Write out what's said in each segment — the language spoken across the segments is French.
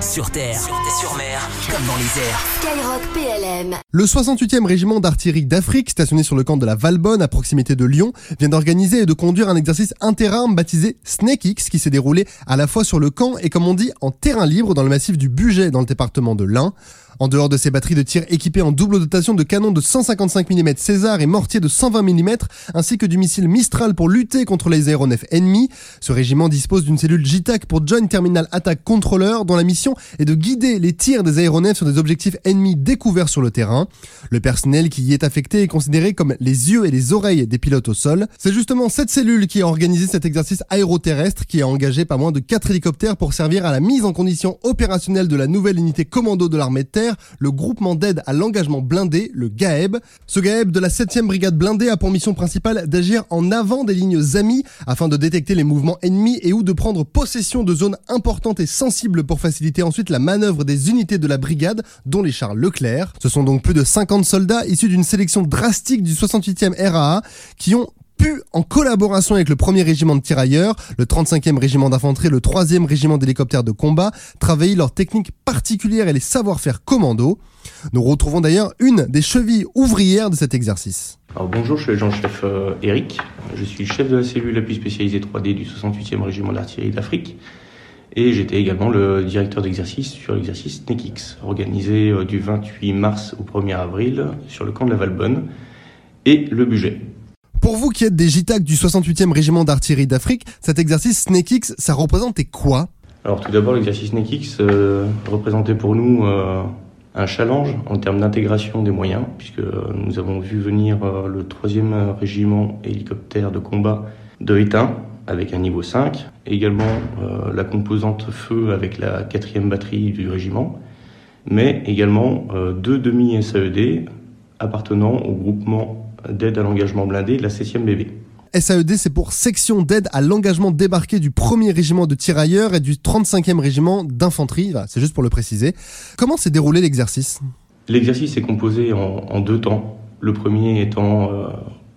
Sur terre, sur mer, comme dans les airs. Skyrock PLM. Le 68e régiment d'artillerie d'Afrique, stationné sur le camp de la Valbonne à proximité de Lyon, vient d'organiser et de conduire un exercice interarmes baptisé Snake X qui s'est déroulé à la fois sur le camp et comme on dit en terrain libre dans le massif du Buget dans le département de l'Ain. En dehors de ces batteries de tir équipées en double dotation de canons de 155 mm César et mortiers de 120 mm, ainsi que du missile Mistral pour lutter contre les aéronefs ennemis, ce régiment dispose d'une cellule JTAC pour Joint Terminal Attack Controller dont la mission est de guider les tirs des aéronefs sur des objectifs ennemis découverts sur le terrain. Le personnel qui y est affecté est considéré comme les yeux et les oreilles des pilotes au sol. C'est justement cette cellule qui a organisé cet exercice aéroterrestre qui a engagé pas moins de 4 hélicoptères pour servir à la mise en condition opérationnelle de la nouvelle unité commando de l'armée de terre le groupement d'aide à l'engagement blindé, le GAEB. Ce GAEB de la 7e brigade blindée a pour mission principale d'agir en avant des lignes amies afin de détecter les mouvements ennemis et ou de prendre possession de zones importantes et sensibles pour faciliter ensuite la manœuvre des unités de la brigade, dont les chars Leclerc. Ce sont donc plus de 50 soldats issus d'une sélection drastique du 68e RAA qui ont pu, en collaboration avec le 1er régiment de tirailleurs, le 35e régiment d'infanterie, le 3e régiment d'hélicoptères de combat, travailler leurs techniques particulières et les savoir-faire commando. Nous retrouvons d'ailleurs une des chevilles ouvrières de cet exercice. Alors bonjour, je suis l'agent-chef euh, Eric. Je suis chef de la cellule appui spécialisée 3D du 68e régiment d'artillerie d'Afrique. Et j'étais également le directeur d'exercice sur l'exercice NECX, organisé euh, du 28 mars au 1er avril sur le camp de la Valbonne et le budget. Pour vous qui êtes des JTAC du 68e régiment d'artillerie d'Afrique, cet exercice Snake X, ça représentait quoi? Alors tout d'abord, l'exercice Snake X euh, représentait pour nous euh, un challenge en termes d'intégration des moyens, puisque nous avons vu venir euh, le 3e régiment hélicoptère de combat de Étain avec un niveau 5, également la composante feu avec la 4e batterie du régiment, mais également deux demi-SAED appartenant au groupement d'aide à l'engagement blindé de la 7e BB. SAED, c'est pour section d'aide à l'engagement débarqué du 1er régiment de tirailleurs et du 35e régiment d'infanterie. c'est juste pour le préciser. Comment s'est déroulé l'exercice? L'exercice est composé en, deux temps. Le premier étant euh,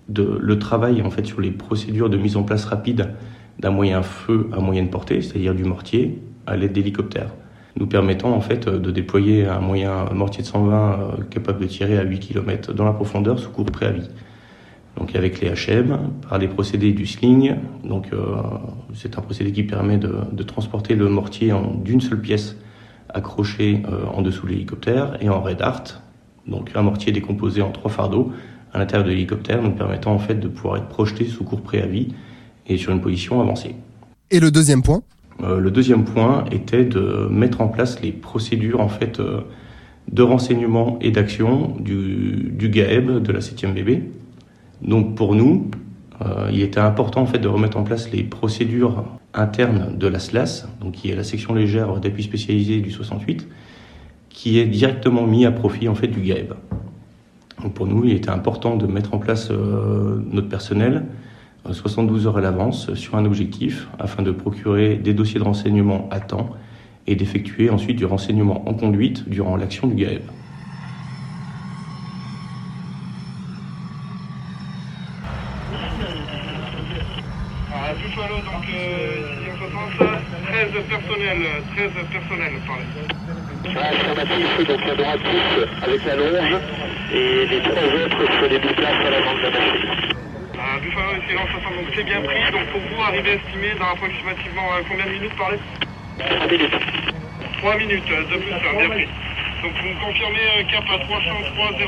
de, le travail en fait sur les procédures de mise en place rapide d'un moyen feu à moyenne portée, c'est-à-dire du mortier, à l'aide d'hélicoptères, nous permettant en fait de déployer un moyen mortier de 120 euh, capable de tirer à 8 km dans la profondeur sous court préavis donc avec les HM, par les procédés du sling. Donc euh, c'est un procédé qui permet de, transporter le mortier d'une seule pièce accroché euh, en dessous de l'hélicoptère et en red art, donc un mortier décomposé en trois fardeaux à l'intérieur de l'hélicoptère, nous permettant en fait de pouvoir être projeté sous court préavis et sur une position avancée. Et le deuxième point? Le deuxième point était de mettre en place les procédures en fait de renseignement et d'action du, GAEB de la 7e BB, donc pour nous, euh, il était important en fait de remettre en place les procédures internes de la SLAS, donc qui est la section légère d'appui spécialisé du 68, qui est directement mis à profit en fait du GAEB. Donc pour nous, il était important de mettre en place euh, notre personnel 72 euh, heures à l'avance sur un objectif afin de procurer des dossiers de renseignement à temps et d'effectuer ensuite du renseignement en conduite durant l'action du GAEB. Buffalo, donc euh, 13 personnels, 13 personnels, Affirmatif, donc la droite avec la longe et les trois autres sur les deux places à l'avant de la machine. Euh, donc c'est bien pris. Donc pour vous, arriver à estimer dans approximativement euh, combien de minutes par 3 minutes. 3 minutes de plus, hein, bien pris. Donc vous confirmez euh, cap 303 00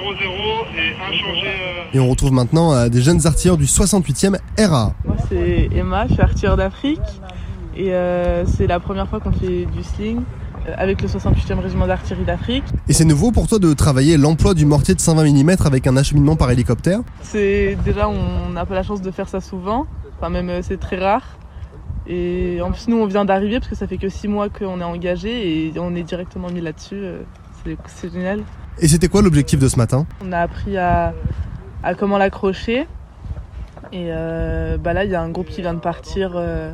et inchangé. Et on retrouve maintenant euh, des jeunes artilleurs du 68e RA. Moi c'est Emma, je suis artilleur d'Afrique et euh, c'est la première fois qu'on fait du sling avec le 68e régiment d'artillerie d'Afrique. Et c'est nouveau pour toi de travailler l'emploi du mortier de 120 mm avec un acheminement par hélicoptère C'est déjà on n'a pas la chance de faire ça souvent, enfin même c'est très rare. Et en plus nous on vient d'arriver parce que ça fait que 6 mois qu'on est engagé et on est directement mis là-dessus c'est génial. Et c'était quoi l'objectif de ce matin? On a appris à, comment l'accrocher. Et euh, bah là, il y a un groupe qui vient de partir euh,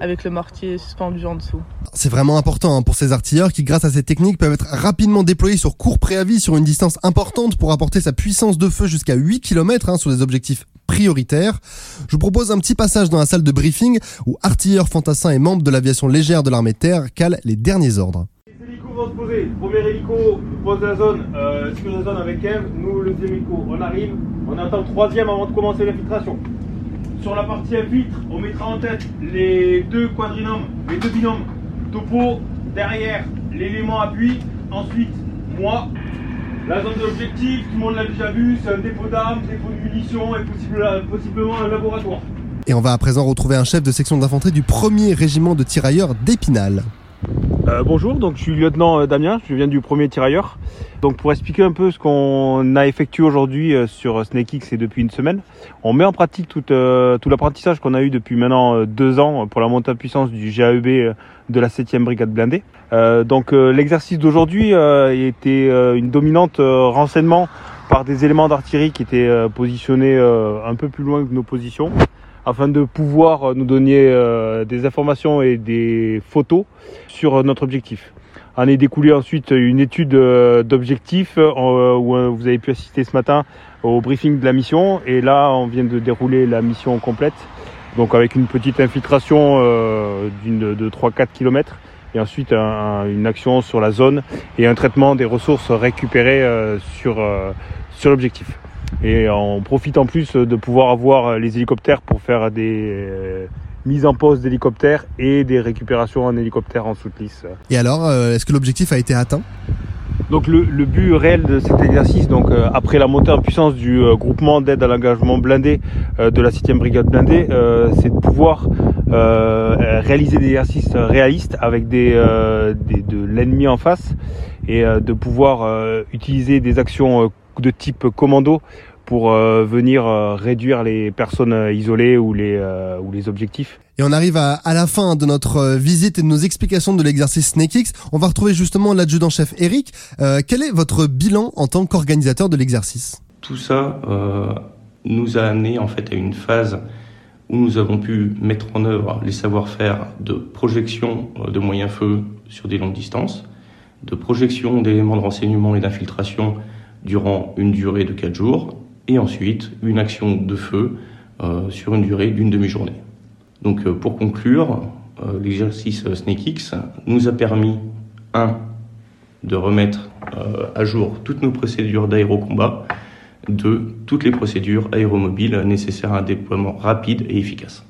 avec le mortier suspendu en dessous. C'est vraiment important hein, pour ces artilleurs qui, grâce à ces techniques, peuvent être rapidement déployés sur court préavis sur une distance importante pour apporter sa puissance de feu jusqu'à 8 km hein, sur des objectifs prioritaires. Je vous propose un petit passage dans la salle de briefing où artilleurs fantassins et membres de l'aviation légère de l'armée terre calent les derniers ordres. vont se poser. Premier hélico pose la zone, euh, sécurise la zone avec Kev. Nous, le deuxième hélico, on arrive. On attend le troisième avant de commencer l'infiltration. Sur la partie infiltre, on mettra en tête les deux quadrinomes, les deux binômes. Topo, derrière, l'élément appui. Ensuite, moi. La zone d'objectif, tout le monde l'a déjà vu, c'est un dépôt d'armes, dépôt de munitions et possible- possiblement un laboratoire. Et on va à présent retrouver un chef de section d'infanterie du 1er régiment de tirailleurs d'Épinal. Euh, bonjour, donc je suis lieutenant euh, Damien, je viens du premier tirailleur. Donc pour expliquer un peu ce qu'on a effectué aujourd'hui euh, sur SnakeX et depuis une semaine, on met en pratique tout, euh, l'apprentissage qu'on a eu depuis maintenant deux ans pour la montée en puissance du GAEB de la 7e brigade blindée. Donc l'exercice d'aujourd'hui était une dominante renseignement par des éléments d'artillerie qui étaient positionnés un peu plus loin que nos positions afin de pouvoir euh, nous donner euh, des informations et des photos sur euh, notre objectif. En est découlé ensuite une étude d'objectifs euh, où vous avez pu assister ce matin au briefing de la mission et là on vient de dérouler la mission complète donc avec une petite infiltration de 3-4 km et ensuite un- un- une action sur la zone et un traitement des ressources récupérées sur, sur l'objectif. Et on profite en plus de pouvoir avoir les hélicoptères pour faire des euh, mises en pause d'hélicoptères et des récupérations en hélicoptère en soute-lisse. Et alors, euh, est-ce que l'objectif a été atteint? Donc le, le but réel de cet exercice, donc euh, après la montée en puissance du euh, groupement d'aide à l'engagement blindé euh, de la 7e brigade blindée, euh, c'est de pouvoir euh, réaliser des exercices réalistes avec des, euh, des- de l'ennemi en face et euh, de pouvoir euh, utiliser des actions euh, de type commando pour euh, venir euh, réduire les personnes euh, isolées ou les, euh, ou les objectifs. Et on arrive à, à la fin de notre visite et de nos explications de l'exercice SnakeX. On va retrouver justement l'adjudant-chef Eric. Euh, quel est votre bilan en tant qu'organisateur de l'exercice? Tout ça euh, nous a amené en fait à une phase où nous avons pu mettre en œuvre les savoir-faire de projection de moyens feu sur des longues distances, de projection d'éléments de renseignement et d'infiltration durant une durée de 4 jours, et ensuite une action de feu euh, sur une durée d'une demi-journée. Donc euh, pour conclure, euh, l'exercice SnakeX nous a permis, un, de remettre euh, à jour toutes nos procédures d'aérocombat, deux, toutes les procédures aéromobiles nécessaires à un déploiement rapide et efficace.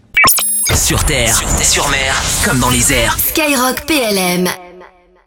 Sur terre, sur mer, comme dans les airs. Skyrock PLM